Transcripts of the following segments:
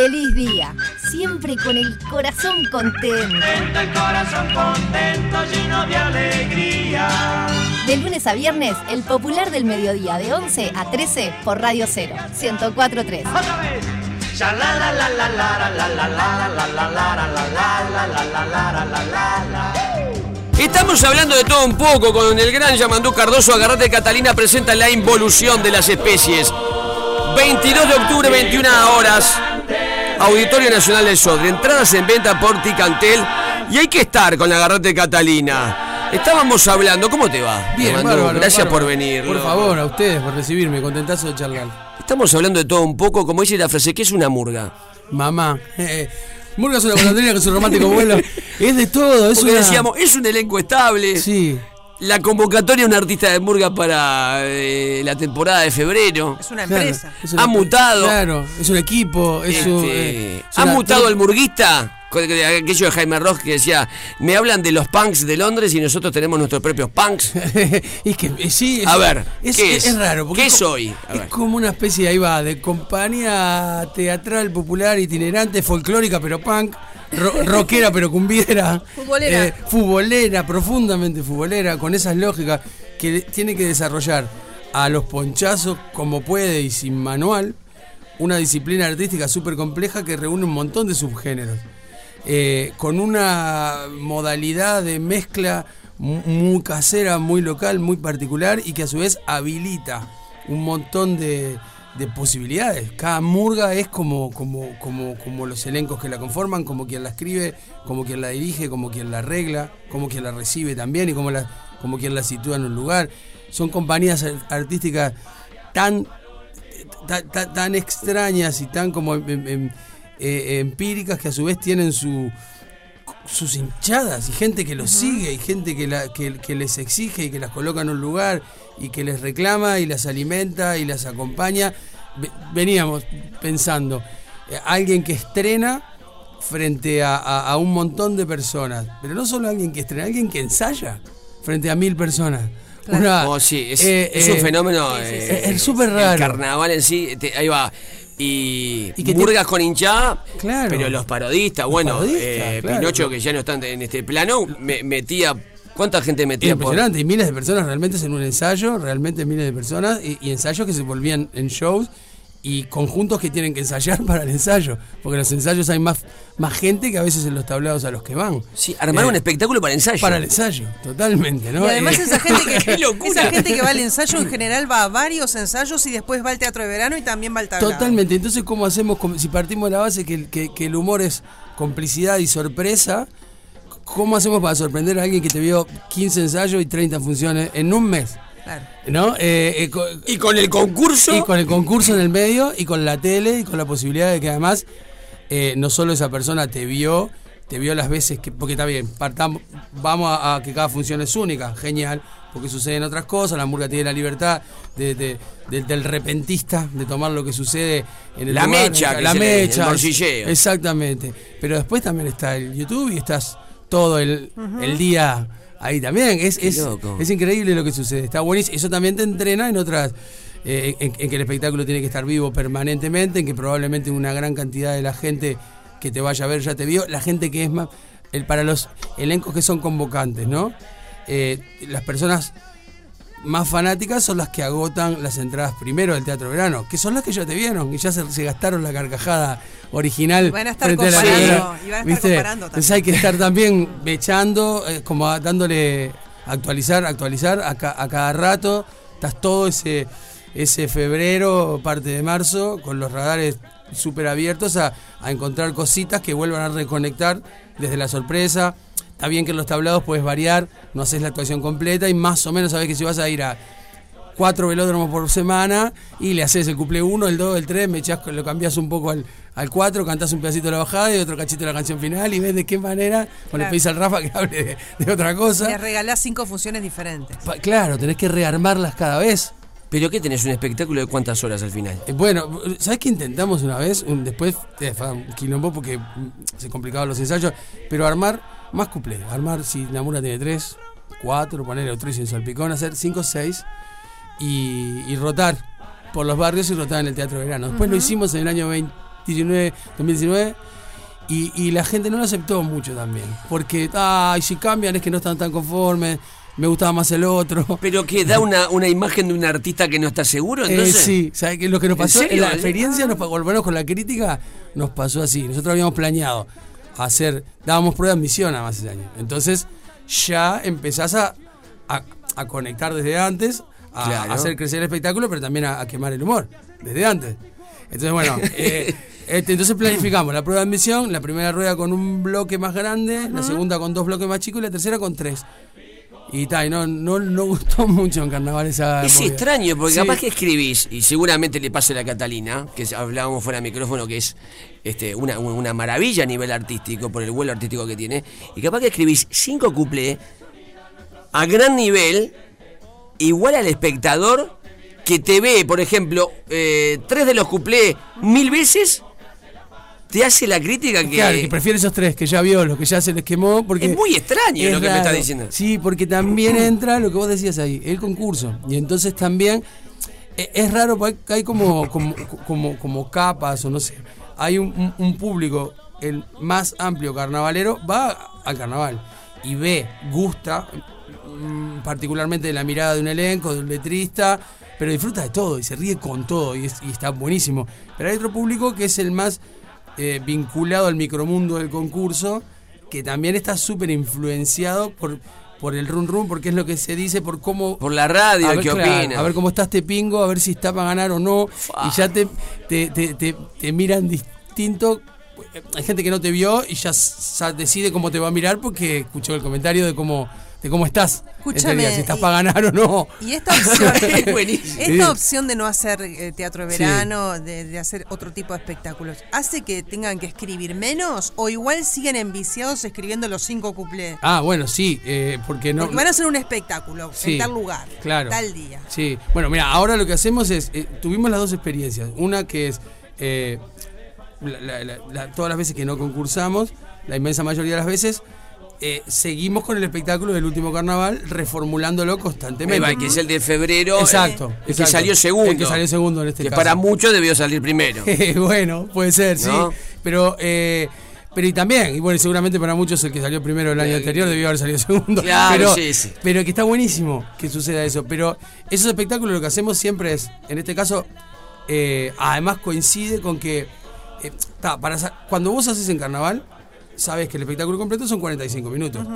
feliz día, siempre con el corazón contento. el corazón contento, lleno de alegría. De lunes a viernes, el popular del mediodía, de 11 a 13 por Radio 0, 1043. Estamos hablando de todo un poco con el gran Yamandú Cardoso. Agarrate Catalina presenta la involución de las especies. 22 de octubre, 21 horas. Auditorio Nacional del Sodre. Entradas en venta por Ticantel. Y hay que estar con la Agarrate Catalina. Estábamos hablando, ¿cómo te va? Bien, bárbaro, Gracias bárbaro. por venir. Por favor, a ustedes por recibirme, contentazo de charlar. Estamos hablando de todo un poco, como dice la frase, ¿qué es una murga? Mamá. eh, Murga es una golondrina con su romántico vuelo. Es de todo, es Porque una... decíamos, es un elenco estable. Sí. La convocatoria de un artista de murga para eh, la temporada de febrero. Es una claro, empresa. es una- Ha mutado. Claro, es un equipo, es un... Este, eh, es ha mutado el murguista. Aquello de Jaime Ross que decía, me hablan de los punks de Londres y nosotros tenemos nuestros propios punks. es que eh, sí, es, A ver, es, ¿qué es? raro. porque ¿Qué es soy? A Es como una especie, ahí va, de compañía teatral popular itinerante, folclórica pero punk, ro- rockera pero cumbiera, Futbolera. eh, futbolera, profundamente futbolera, con esas lógicas que tiene que desarrollar a los ponchazos como puede y sin manual, una disciplina artística súper compleja que reúne un montón de subgéneros eh, con una modalidad de mezcla mu- muy casera, muy local, muy particular y que a su vez habilita un montón de, de posibilidades. Cada murga es como, como, como, como los elencos que la conforman, como quien la escribe, como quien la dirige, como quien la arregla, como quien la recibe también y como, la, como quien la sitúa en un lugar. Son compañías ar- artísticas tan ta- ta- tan extrañas y tan como eh, empíricas que a su vez tienen su sus hinchadas y gente que los sigue y gente que, la, que, que les exige y que las coloca en un lugar y que les reclama y las alimenta y las acompaña. Ve- Veníamos pensando, eh, alguien que estrena frente a, a- a un montón de personas, pero no solo alguien que estrena, alguien que ensaya frente a mil personas. Una- Oh, sí, es, eh, es un eh, fenómeno. sí, sí, eh, sí. Es súper El raro. carnaval en sí, te- ahí va. Y, Y que murgas con hinchada, Claro. pero los parodistas, bueno, parodistas, eh, claro. Pinocho que ya no están en este plano, me- metía. ¿Cuánta gente metía por.? Impresionante, y miles de personas realmente en un ensayo, realmente miles de personas, y, y ensayos que se volvían en shows y conjuntos que tienen que ensayar para el ensayo, porque en los ensayos hay más, más gente que a veces en los tablados a los que van. Sí, armar Eh, un espectáculo para ensayo. Para el ensayo, totalmente, ¿no? Y además Eh, esa gente que ¡Qué locura! esa gente que va al ensayo en general va a varios ensayos y después va al teatro de verano y también va al tablado. Totalmente, entonces ¿cómo hacemos? Si partimos de la base que, el- que- que el humor es complicidad y sorpresa, ¿cómo hacemos para sorprender a alguien que te vio 15 ensayos y 30 funciones en un mes? Claro. ¿No? Eh, eh, Y con el concurso. Y con el concurso en el medio y con la tele y con la posibilidad de que además eh, no solo esa persona te vio, te vio las veces que. Porque está bien, partamos, vamos a, a que cada función es única, genial, porque suceden otras cosas, la murga tiene la libertad de, de- de- del repentista, de tomar lo que sucede en el La lugar, mecha, que la el mecha, morcilleo. exactamente. Pero después también está el YouTube y estás todo el, el día ahí también. Es, es, es increíble lo que sucede. Está buenísimo. Eso también te entrena en otras. eh, en, en que el espectáculo tiene que estar vivo permanentemente, en que probablemente una gran cantidad de la gente que te vaya a ver ya te vio. La gente que es más. El, para los elencos que son convocantes, ¿no? Eh, las personas más fanáticas son las que agotan las entradas primero del Teatro Verano, que son las que ya te vieron y ya se, se gastaron la carcajada original. Y van a estar frente a la comparando, y van a estar ¿Viste? comparando Entonces también. hay que estar también echando, eh, como dándole actualizar, actualizar a, ca- a cada rato. Estás todo ese, ese febrero, parte de marzo, con los radares súper abiertos a, a encontrar cositas que vuelvan a reconectar desde la sorpresa. Está bien que en los tablados puedes variar, no haces la actuación completa y más o menos sabes que si vas a ir a cuatro velódromos por semana y le haces el cuplé 1, el 2, el 3, me echás, lo cambias un poco al, al 4, cantás un pedacito de la bajada y otro cachito de la canción final y ves de qué manera, o le Claro. pedís al Rafa que hable de, de otra cosa. Le regalás cinco funciones diferentes. Pa- Claro, tenés que rearmarlas cada vez. ¿Pero qué tenés? ¿Un espectáculo de cuántas horas al final? Eh, Bueno, ¿sabes qué intentamos una vez? Un- después eh, fue un quilombo porque mm, se complicaban los ensayos, pero armar más cuplé. Armar, si Namura tiene tres, cuatro, ponerle otro y sin salpicón, hacer cinco, seis y, y rotar por los barrios y rotar en el Teatro de Verano. Después lo hicimos en el año 20 2019, 2019 y, y la gente no lo aceptó mucho también. Porque, ay, si cambian es que no están tan conformes, me gustaba más el otro. Pero que da una, una imagen de un artista que no está seguro, Eh, entonces. sí, ¿sabes qué? Lo que nos ¿En pasó en, la experiencia, nos, pa- por lo menos con la crítica, nos pasó así. Nosotros habíamos planeado hacer, dábamos prueba de admisión además ese año. Entonces ya empezás a, a, a conectar desde antes, a, Claro. a hacer crecer el espectáculo, pero también a, a quemar el humor, desde antes. Entonces, bueno, eh, este, entonces planificamos la prueba de admisión, la primera rueda con un bloque más grande, la segunda con dos bloques más chicos y la tercera con tres. Y tal, no, no, no gustó mucho en carnaval esa Es movida. extraño, porque Sí. capaz que escribís, y seguramente le pasa a la Catalina, que hablábamos fuera de micrófono, que es este, una, una maravilla a nivel artístico, por el vuelo artístico que tiene, y capaz que escribís cinco cuplés a gran nivel, igual al espectador que te ve, por ejemplo, eh, tres de los cuplés mil veces, te hace la crítica que... Claro, que prefiere esos tres que ya vio, los que ya se les quemó. Porque Es muy extraño es lo que me estás diciendo. Sí, porque también entra lo que vos decías ahí, el concurso. Y entonces también eh, es raro porque hay como, como, como, como capas o no sé. Hay un, público, el más amplio carnavalero, va al carnaval y ve, gusta, mm, particularmente de la mirada de un elenco, de un letrista, pero disfruta de todo y se ríe con todo y, es- y está buenísimo. Pero hay otro público que es el más eh, vinculado al micromundo del concurso, que también está súper influenciado por, por el run run, porque es lo que se dice, por cómo... Por la radio, a ver, ¿qué claro, opina? A ver cómo está este pingo, a ver si está para ganar o no. Fua. Y ya te, te, te, te- te miran distinto. Hay gente que no te vio y ya, decide cómo te va a mirar porque escuchó el comentario de cómo, de cómo estás. Escúchame, Enseguida, si estás para ganar o no. Y esta opción, esta opción de no hacer eh, teatro de verano, de, de hacer otro tipo de espectáculos, ¿hace que tengan que escribir menos o igual siguen enviciados escribiendo los cinco cuplés? Ah, bueno, sí, eh, porque no. Porque van a hacer un espectáculo Sí, en tal lugar, claro. tal día. Sí, bueno, mira, ahora lo que hacemos es, eh, tuvimos las dos experiencias. Una que es, eh, la- la- la- todas las veces que no concursamos, la inmensa mayoría de las veces, eh, seguimos con el espectáculo del último carnaval, reformulándolo constantemente. Va, que es el de febrero. Exacto, eh, El que salió segundo. El que salió segundo en este que caso. para muchos debió salir primero. bueno, puede ser, sí. Pero, eh, pero y también, y bueno, seguramente para muchos el que salió primero el año Eh, anterior debió haber salido segundo. Claro, pero, sí, sí. pero que está buenísimo que suceda eso. Pero esos espectáculos lo que hacemos siempre es, en este caso, eh, además coincide con que eh, ta, para cuando vos haces en carnaval, sabes que el espectáculo completo son 45 minutos.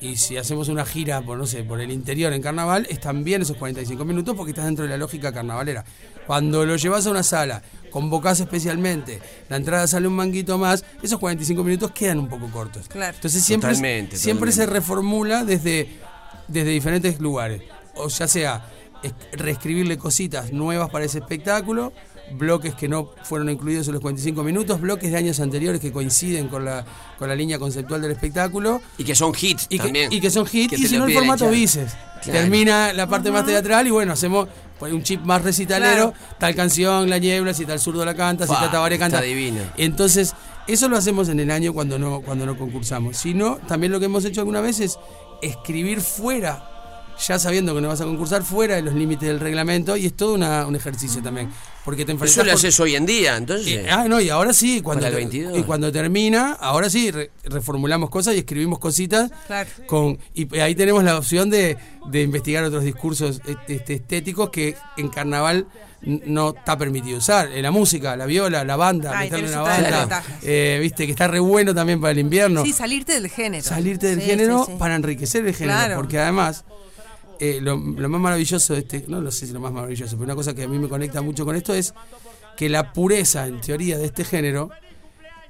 Y si hacemos una gira por, no sé, por el interior en carnaval, es también esos 45 minutos porque estás dentro de la lógica carnavalera. Cuando lo llevas a una sala, convocás especialmente, la entrada sale un manguito más, esos 45 minutos quedan un poco cortos. Claro. Entonces siempre, Totalmente, siempre se reformula desde, desde diferentes lugares. O ya sea es- reescribirle cositas nuevas para ese espectáculo, bloques que no fueron incluidos en los 45 minutos, bloques de años anteriores que coinciden con la, con la línea conceptual del espectáculo. Y que son hits Y que, también. y que son hits, Que y si no el formato. Claro. Termina la parte más teatral y bueno, hacemos pues, un chip más recitalero, tal canción, La Niebla, si tal zurdo la canta, si tal Tabaré canta. está divino. Entonces, eso lo hacemos en el año cuando no, cuando no concursamos. Si no, también lo que hemos hecho alguna vez es escribir fuera, ya sabiendo que no vas a concursar, fuera de los límites del reglamento, y es todo una- un ejercicio también. Porque te enfrentas Eso lo haces hoy en día, entonces. y- ah, no, y ahora sí, cuando, te- 22. y cuando termina, ahora sí, re- reformulamos cosas y escribimos cositas. Claro. Con, y ahí tenemos la opción de, de investigar otros discursos este, estéticos que en carnaval no está permitido usar. Eh, La música, la viola, la banda, Ay, meterle una banda. ventajas. eh, Viste, que está re bueno también para el invierno. Sí, salirte del género. Salirte del Sí, género sí, sí. para enriquecer el género. Claro. Porque además, eh, lo, lo más maravilloso de este, no lo sé si lo más maravilloso, pero una cosa que a mí me conecta mucho con esto es que la pureza, en teoría, de este género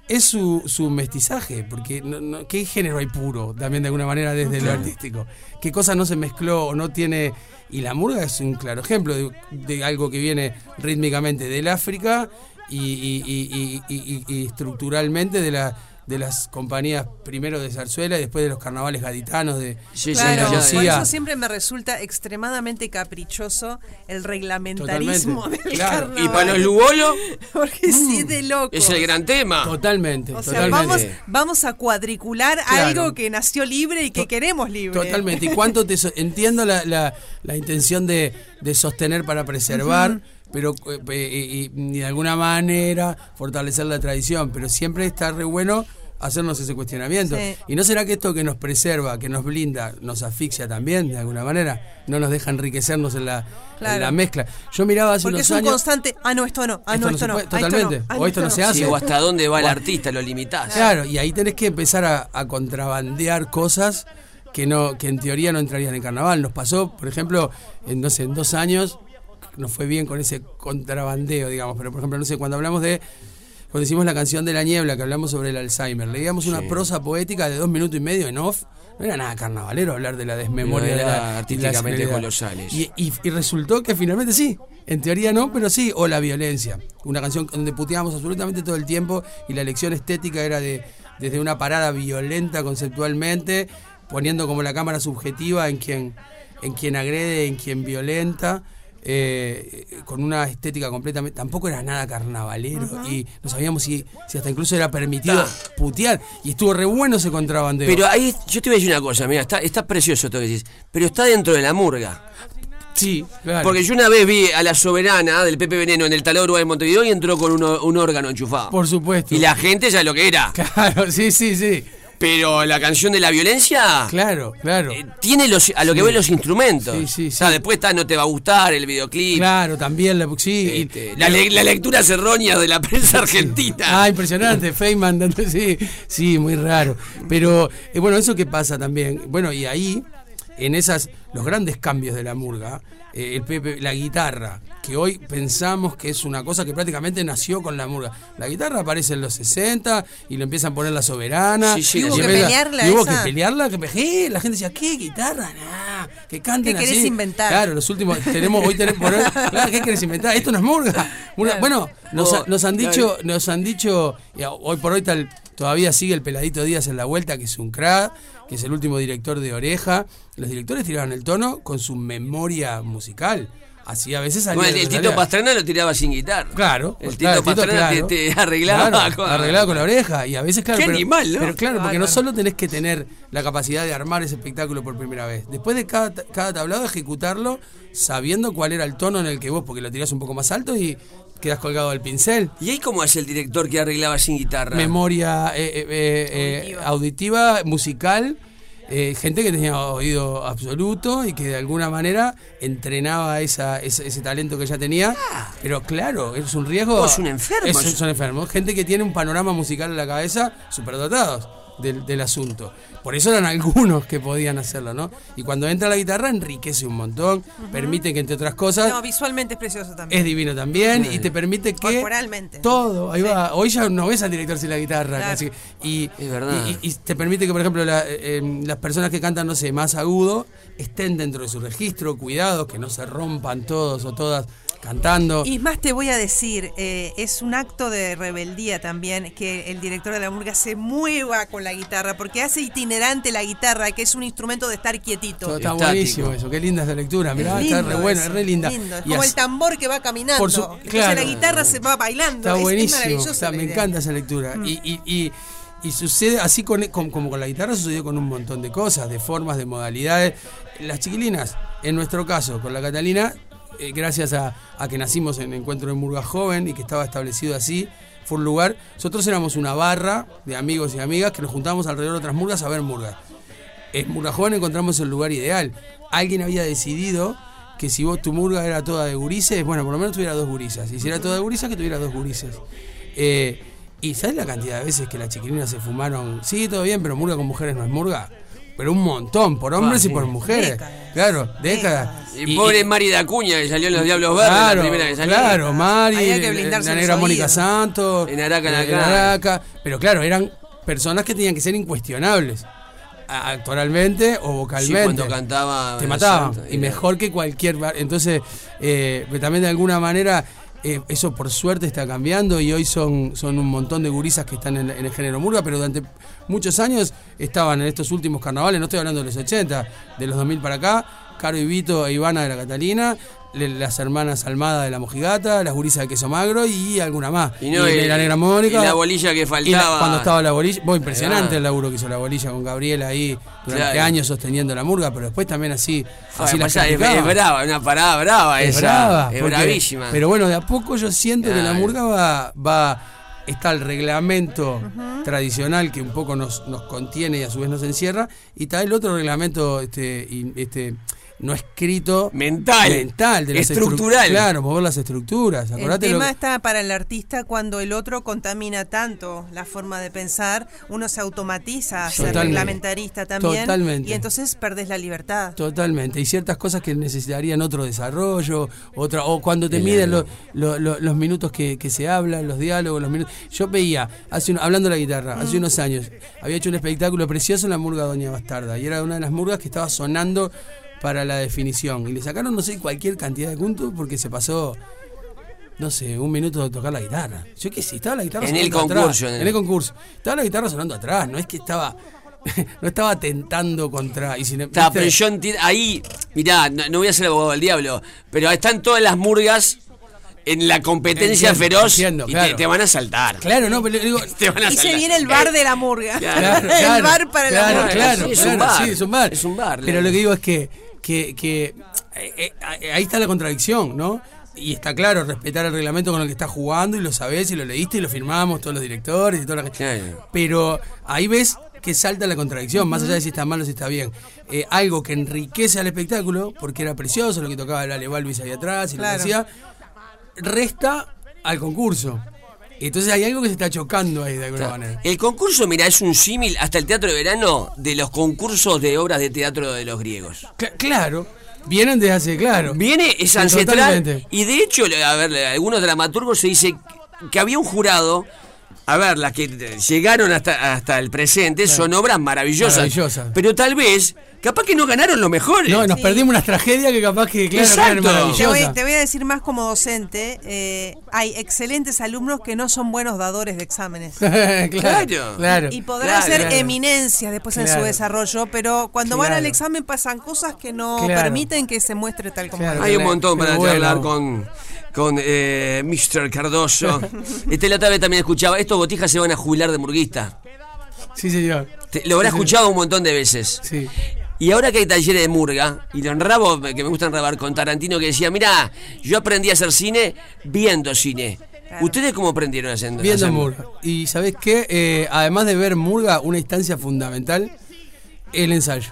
es su, su mestizaje, porque no, no- ¿qué género hay puro? También de alguna manera desde lo artístico. ¿Qué cosa no se mezcló o no tiene... Y la murga es un claro ejemplo de, de algo que viene rítmicamente del África y, y- y- y- y- y estructuralmente de, la, de las compañías primero de zarzuela y después de los carnavales gaditanos de, Sí, sí, Claro, por eso siempre me resulta extremadamente caprichoso el reglamentarismo Totalmente, del claro. carnaval. Y para los Lugolo Porque sí es de loco. es el gran tema. Totalmente, O sea, totalmente. vamos, vamos a cuadricular Claro. algo que nació libre y que To- queremos libre. Totalmente. ¿Y cuánto te so- entiendo la, la- la intención de, de sostener para preservar? Pero eh, y, y de alguna manera fortalecer la tradición, pero siempre está re bueno hacernos ese cuestionamiento. Sí. ¿Y no será que esto que nos preserva, que nos blinda, nos asfixia también de alguna manera? No nos deja enriquecernos en la, en Claro. la mezcla. Yo miraba hace Porque unos es un años... constante, ah, no, esto no, ah, Esto no, no esto se no, puede, esto totalmente. no, O no, esto no se hace. Sí, o hasta dónde va el artista, lo limitás. Claro, y ahí tenés que empezar a, a contrabandear cosas que no que en teoría no entrarían en carnaval. Nos pasó, por ejemplo, en, no sé, en dos años nos fue bien con ese contrabandeo, digamos, pero por ejemplo, no sé, cuando hablamos de cuando hicimos la canción de la niebla, que hablamos sobre el Alzheimer, leíamos una prosa poética de dos minutos y medio en off. No era nada carnavalero hablar de la desmemoria No, de era artísticamente colosales. Y, y- y resultó que finalmente sí. En teoría no, pero sí. O la violencia. Una canción donde puteábamos absolutamente todo el tiempo y la elección estética era de desde una parada violenta conceptualmente, poniendo como la cámara subjetiva en quien, en quien agrede, en quien violenta. Eh, con una estética completamente tampoco era nada carnavalero y no sabíamos si, si hasta incluso era permitido putear y estuvo re bueno ese contrabandeo Pero ahí, yo te voy a decir una cosa, mira, está, está precioso todo lo que decís, pero está dentro de la murga. sí claro. Porque yo una vez vi a la soberana del Pepe Veneno en el Talón Uruguay de Montevideo y entró con uno- un órgano enchufado. por supuesto Y la gente ya lo que era. claro sí sí sí Pero la canción de la violencia claro claro eh, tiene los, a lo que Sí. ve los instrumentos. Sí, sí, O sea, sí. después está No te va a gustar el videoclip. Claro, también la sí, Este, la, le- la lectura errónea de la prensa argentina. Ah, impresionante, Feynman, sí, sí, muy raro. Pero eh, bueno, eso que pasa también. Bueno, y ahí, en esas, los grandes cambios de la murga, eh, el Pepe, la guitarra, que hoy pensamos que es una cosa que prácticamente nació con la murga. La guitarra aparece en los 60 y lo empiezan a poner la soberana. Sí, sí, y ¿Y hubo que pelearla y hubo esa? que pelearla, que eh, la gente decía, ¿qué guitarra? Nah, que canten ¿Qué querés así. inventar? Claro, los últimos, tenemos, hoy tenemos, por hoy- claro, ¿qué querés inventar? Esto no es murga. Murga- Bueno, nos, No, nos han claro. dicho, nos han dicho, a- hoy por hoy tal, todavía sigue el peladito Díaz en la vuelta, que es un crack, que es el último director de Oreja. Los directores tiraban el tono con su memoria musical. Así a veces salía. Bueno, el, Tito Pastrana lo tiraba sin guitarra. Claro, El claro, Tito Pastrana claro. te, te arreglaba Claro, con, arreglaba con la oreja. Y a veces, claro. Qué pero, animal, ¿no? Pero claro, porque no solo tenés que tener la capacidad de armar ese espectáculo por primera vez. Después de cada, cada tablado, ejecutarlo sabiendo cuál era el tono en el que vos, porque lo tirás un poco más alto y quedas colgado del pincel. ¿Y ahí cómo es el director que arreglaba sin guitarra? Memoria eh, eh, eh, eh, auditiva, musical. eh, gente que tenía oído absoluto y que de alguna manera entrenaba esa, ese, ese talento que ya tenía. Pero claro, es un riesgo. Vos, un enfermo. Es- son enfermos. Gente que tiene un panorama musical en la cabeza superdotados del, del asunto. Por eso eran algunos que podían hacerlo, ¿no? Y cuando entra la guitarra enriquece un montón, permite que entre otras cosas No, visualmente es precioso también. es divino también y te permite que Corporalmente. todo ahí va hoy ya no ves al director sin la guitarra Claro. casi. y, Es verdad. y, y te permite que por ejemplo la- eh, eh, las personas que cantan no sé más agudo estén dentro de su registro cuidados que no se rompan todos o todas cantando Y más te voy a decir, eh, es un acto de rebeldía también que el director de la murga se mueva con la guitarra, porque hace itinerante la guitarra, que es un instrumento de estar quietito. Todo está Estático. buenísimo eso qué linda esa lectura Es mirá está re buena eso, es re linda lindo. Es Y como así- el tambor que va caminando. Por su- Entonces claro. la guitarra se va bailando. Está Es- es buenísimo. maravillosa está- me idea. Mm. encanta esa lectura. Y, y, y, y sucede así con, con- como con la guitarra, sucedió con un montón de cosas, de formas, de modalidades. Las chiquilinas, en nuestro caso, con la Catalina, eh, gracias a, que nacimos en Encuentro de Murga Joven y que estaba establecido así, fue un lugar. Nosotros éramos una barra de amigos y amigas que nos juntábamos alrededor de otras murgas a ver murgas. En Murga Joven encontramos el lugar ideal. Alguien había decidido que si vos tu murga era toda de gurises, bueno, por lo menos tuviera dos gurisas. Y si era toda de gurisas, que tuviera dos gurises. Eh, y ¿sabes la cantidad de veces que las chiquilinas se fumaron? Sí, todo bien, pero murga con mujeres no es murga. Pero un montón, por hombres Ah, y por sí. mujeres. Décadas. Claro, décadas. Y, pobre Mari de Acuña que salió en Los Diablos Verdes, Claro, la primera que salió. claro, Mari, Había que eh, blindarse la negra Mónica. Santos, En Araca, en eh, Araca. Araca. pero claro, eran personas que tenían que ser incuestionables, a- actoralmente o Sí, vocalmente. cuando cantaba. te mataban Santa, y mejor que cualquier entonces eh, pero también de alguna manera eh, eso por suerte está cambiando y hoy son, son un montón de gurisas que están en, en el género murga, pero durante muchos años estaban en estos últimos carnavales, no estoy hablando de los 80, de los 2000 para acá, Caro y Vito e Ivana de la Catalina, las hermanas Almada de la Mojigata, las gurisas de queso magro y alguna más. Y no, y, y- la negra Mónica. y la bolilla que la- faltaba. cuando estaba la bolilla. Bueno, impresionante el laburo que hizo la bolilla con Gabriela ahí durante Claro. años sosteniendo la murga, pero después también así. así la Pasa, es, practicaba. es brava, una parada brava Es esa. brava, es porque- bravísima. Pero bueno, de a poco yo siento que la murga va, va. Está el reglamento tradicional que un poco nos, nos contiene y a su vez nos encierra. Y está el otro reglamento este, este, no escrito. Mental. Mental, de Estructural. Claro, mover las estructuras. El Acordate lo tema está para el artista cuando el otro contamina tanto la forma de pensar, uno se automatiza a ser reglamentarista también Totalmente. y entonces perdés la libertad. Totalmente, y ciertas cosas que necesitarían otro desarrollo, otra, o cuando te miden lo- lo- lo- los minutos que, que se hablan, los diálogos, los minutos. Yo veía, hace un- hablando de la guitarra, hace unos años, había hecho un espectáculo precioso en la murga Doña Bastarda, y era una de las murgas que estaba sonando para la definición. Y le sacaron, no sé, cualquier cantidad de puntos porque se pasó. No sé, un minuto de tocar la guitarra. Yo qué sé, estaba la guitarra En el sonando atrás, concurso, en En el- el concurso. Estaba la guitarra sonando atrás, no es que estaba. No estaba tentando contra. Y sin, Está, pero yo entiendo. Ahí, mirá, no, no voy a ser abogado del diablo, pero están todas las murgas en la competencia Entiendo, feroz entiendo, y te- van a saltar. Claro, no, pero digo. Te van a Y se viene el bar de la murga. Claro, el bar para la murga. Claro, Sí, es claro, un bar. sí, es un bar. Es un bar, Pero claro. lo que digo es que, que, que eh, eh, ahí está la contradicción, ¿no? Y está claro, respetar el reglamento con el que estás jugando y lo sabés y lo leíste y lo firmamos todos los directores y toda la Claro. Pero ahí ves que salta la contradicción, más allá de si está mal o si está bien. Eh, algo que enriquece al espectáculo, porque era precioso lo que tocaba el Ale Balvis ahí atrás y Claro. lo que hacía, resta al concurso. Entonces hay algo que se está chocando ahí de alguna manera. El concurso, mira, es un símil hasta el teatro de verano de los concursos de obras de teatro de los griegos. Cla- claro, vienen desde hace, claro. Viene, es ancestral. totalmente. Y de hecho, a ver, algunos dramaturgos se dice que había un jurado. A ver, las que llegaron hasta, hasta el presente son obras maravillosas. Maravillosas. Pero tal vez, capaz que no ganaron lo mejor. No, nos Sí. perdimos unas tragedias que capaz que, claro, Exacto. eran Te voy, te voy a decir más como docente, eh, hay excelentes alumnos que no son buenos dadores de exámenes. claro, Claro. Y podrán Claro, ser claro. eminencias después en su desarrollo, pero cuando van al examen pasan cosas que no Claro. permiten que se muestre tal como. Hay un montón para bueno. charlar con, con eh, Mr. Cardoso. este la otra vez también escuchaba, estos botijas se van a jubilar de murguista. Sí, señor. Te- lo habrá Sí, escuchado un montón de veces. Sí. Y ahora que hay talleres de murga, y lo enrabo, que me gusta enrabar con Tarantino, que decía, mira, yo aprendí a hacer cine viendo cine. ¿Ustedes cómo aprendieron haciendo Viendo hacer- Murga. Y ¿sabés qué? Eh, además de ver Murga, una instancia fundamental, el ensayo.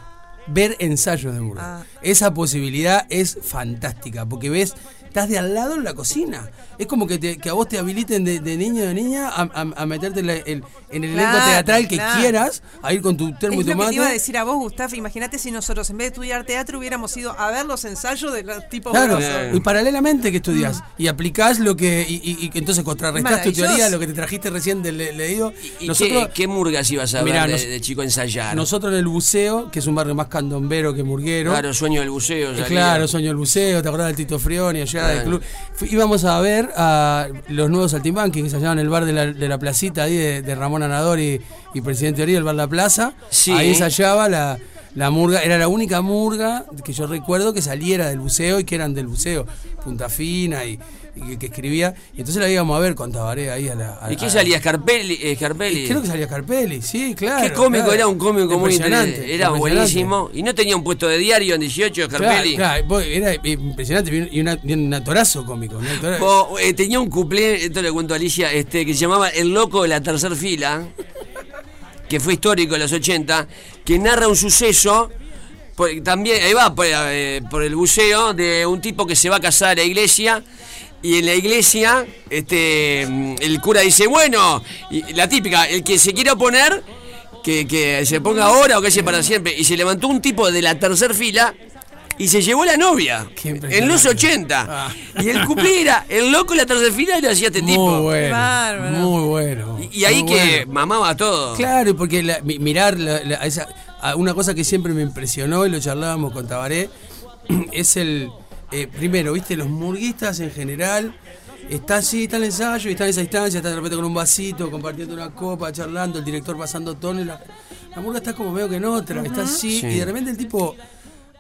Ver ensayos de Murga. Ah. Esa posibilidad es fantástica, porque ves, estás de al lado en la cocina. Es como que, te- que a vos te habiliten de, de niño o de niña a, a- a meterte en, la- el- en el elenco Claro, teatral que claro. quieras, a ir con tu termo Es y lo que tomate. te iba a decir a vos, Gustavo. Imagínate si nosotros, en vez de estudiar teatro, hubiéramos ido a ver los ensayos de los tipos Claro, grosos. y paralelamente que estudias y aplicás lo que y, y- y entonces contrarrestás tu teoría, lo que te trajiste recién del le- leído. ¿Y Nosotros, qué, qué murgas ibas a Mirá, ver de, nos- de chico ensayar? nosotros en el buceo, que es un barrio más candombero que murguero. Claro, sueño del buceo. eh, salía. Claro, Sueño el Buceo, ¿te acordás del Tito Frioni allá del club? Íbamos a ver a los nuevos saltimbanquis que ensayaban en el bar de la, de la placita ahí de, de Ramón Anador y, y Presidente Oriol, el bar La Plaza. Sí. Ahí ensayaba la, la murga, era la única murga que yo recuerdo que saliera del buceo y que eran del buceo, Punta Fina y, y que, que escribía. Y entonces la íbamos a ver con Tabaré ahí a la. a- ¿Y qué salía? Scarpelli. eh, Scarpelli? Creo que salía Carpelli, sí, claro. Qué cómico, claro. era un cómico muy interesante. Era buenísimo. Y no tenía un puesto de diario en 18, Claro, Scarpelli. claro, vos, era impresionante y una- y un atorazo cómico. un atorazo. Vos, eh, tenía un cuplé, esto le cuento a Alicia, este, que se llamaba El Loco de la Tercer Fila, que fue histórico en los 80, que narra un suceso, por- también, ahí va, por, eh, por el buceo, de un tipo que se va a casar a la iglesia. Y en la iglesia, este, el cura dice, bueno, la típica, el que se quiera oponer, que, que se ponga ahora o que se para siempre. Y se levantó un tipo de la tercer fila y se llevó la novia. Qué En los 80. Ah. Y el cuplé era el loco la tercera fila y lo hacía este muy tipo. bueno. Bárbaro. Muy bueno. Y, y ahí muy que bueno. mamaba todo. Claro, y porque la- mirar la- la- esa- a una cosa que siempre me impresionó y lo charlábamos con Tabaré es el. eh, primero, viste, los murguistas en general. Está así, está el ensayo y está en esa instancia, está de repente con un vasito, compartiendo una copa, charlando, el director pasando tono y la, la murga está como medio que en otra, está así, Sí. y de repente el tipo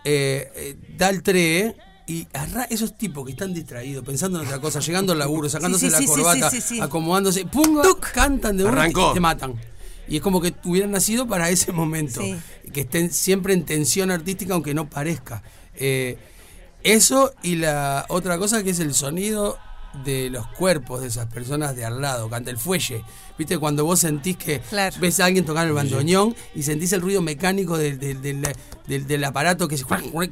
eh, eh, da el tre Y arra- esos tipos que están distraídos, pensando en otra cosa, llegando al laburo, sacándose Sí, sí, la corbata, sí, sí, sí. acomodándose, ¡pum! cantan de una y te matan. Y es como que hubieran nacido para ese momento. Sí. Que estén siempre en tensión artística, aunque no parezca. Eh, eso y la otra cosa que es el sonido de los cuerpos de esas personas de al lado, canta el fuelle. ¿Viste? Cuando vos sentís que Claro. ves a alguien tocar el bandoneón y sentís el ruido mecánico del, del, del- del- del aparato que se,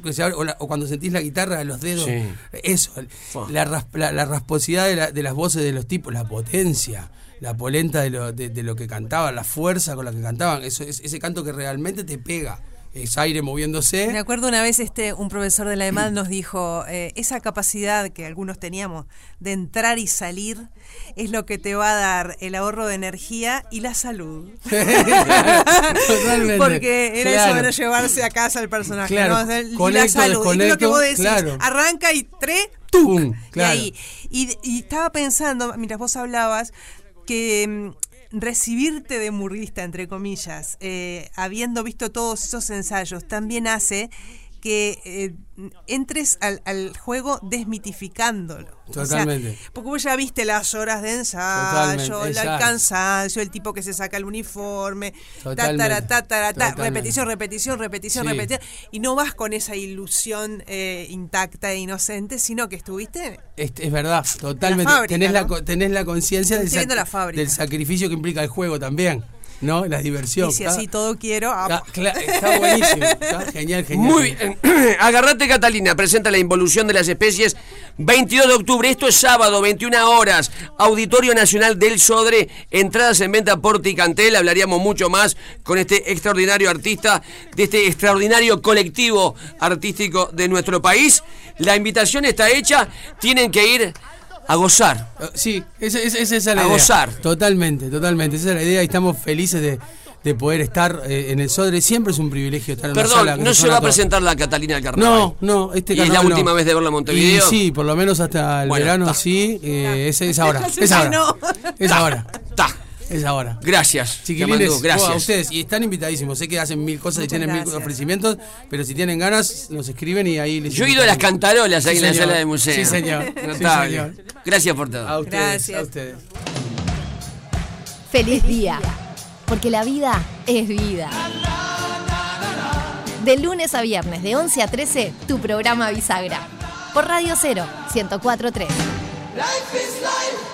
que se abre, o, la- o cuando sentís la guitarra de los dedos. Sí. Eso, el- la, ras- la- la rasposidad de, la- de las voces de los tipos, la potencia, la polenta de lo, de, de lo que cantaban, la fuerza con la que cantaban. Eso, es, ese canto que realmente te pega. Es aire moviéndose. Me acuerdo una vez este un profesor de la EMAD nos dijo, eh, esa capacidad que algunos teníamos de entrar y salir es lo que te va a dar el ahorro de energía y la salud. Totalmente. Porque era Claro. eso de llevarse a casa al personaje, Claro. ¿no? O sea, y la Conecto, salud. Y lo que vos decís, claro. arranca y tres, ¡Tum! y Claro. ahí. Y, y estaba pensando, mientras vos hablabas, que mm, recibirte de murguista, entre comillas, eh, habiendo visto todos esos ensayos, también hace que eh, entres al, al juego desmitificándolo. O sea, Totalmente. porque vos ya viste las horas de ensayo, Totalmente, el cansancio, el tipo que se saca el uniforme, Totalmente, ta, totalmente. repetición, repetición, repetición, Sí. repetición. Y no vas con esa ilusión eh, intacta e inocente, sino que estuviste Es, es verdad, totalmente. fábrica, tenés, la, ¿no? co- tenés la conciencia del, la del sacrificio que implica el juego también, ¿no? La diversión. Y si así todo quiero, ah, cla- está buenísimo. Está genial, genial. Muy bien. Agarrate Catalina, presenta la involución de las especies 22 de octubre, esto es sábado, 21 horas, Auditorio Nacional del Sodre, entradas en venta por Ticantel, hablaríamos mucho más con este extraordinario artista, de este extraordinario colectivo artístico de nuestro país. La invitación está hecha, tienen que ir a gozar. Eh, Sí, esa, esa- esa es la A idea. gozar. Totalmente, totalmente. Esa es la idea y estamos felices de, de poder estar eh, en el Sodre. Siempre es un privilegio estar en una sala. Perdón, no se va a presentar la Catalina del Carnaval. No, no, este ¿Y es la carnaval no. última vez de verla en Montevideo? Y sí, por lo menos hasta el Bueno, verano está. sí. eh, es, es ahora. Es ahora. Es ahora. Está. Es ahora. Gracias. Chiquilines, gracias. a ustedes. Y están invitadísimos. Sé que hacen mil cosas y tienen mil ofrecimientos, pero si tienen ganas, nos escriben y ahí les Yo he ido a las cantarolas ahí Sí, en la señor. sala de museo. Sí, señor. Sí, señor. Gracias por todo. A ustedes, Gracias. a ustedes. Feliz día, porque la vida es vida. De lunes a viernes, de 11 a 13, tu programa Bisagra. Por Radio 0, 104.3. Life is life.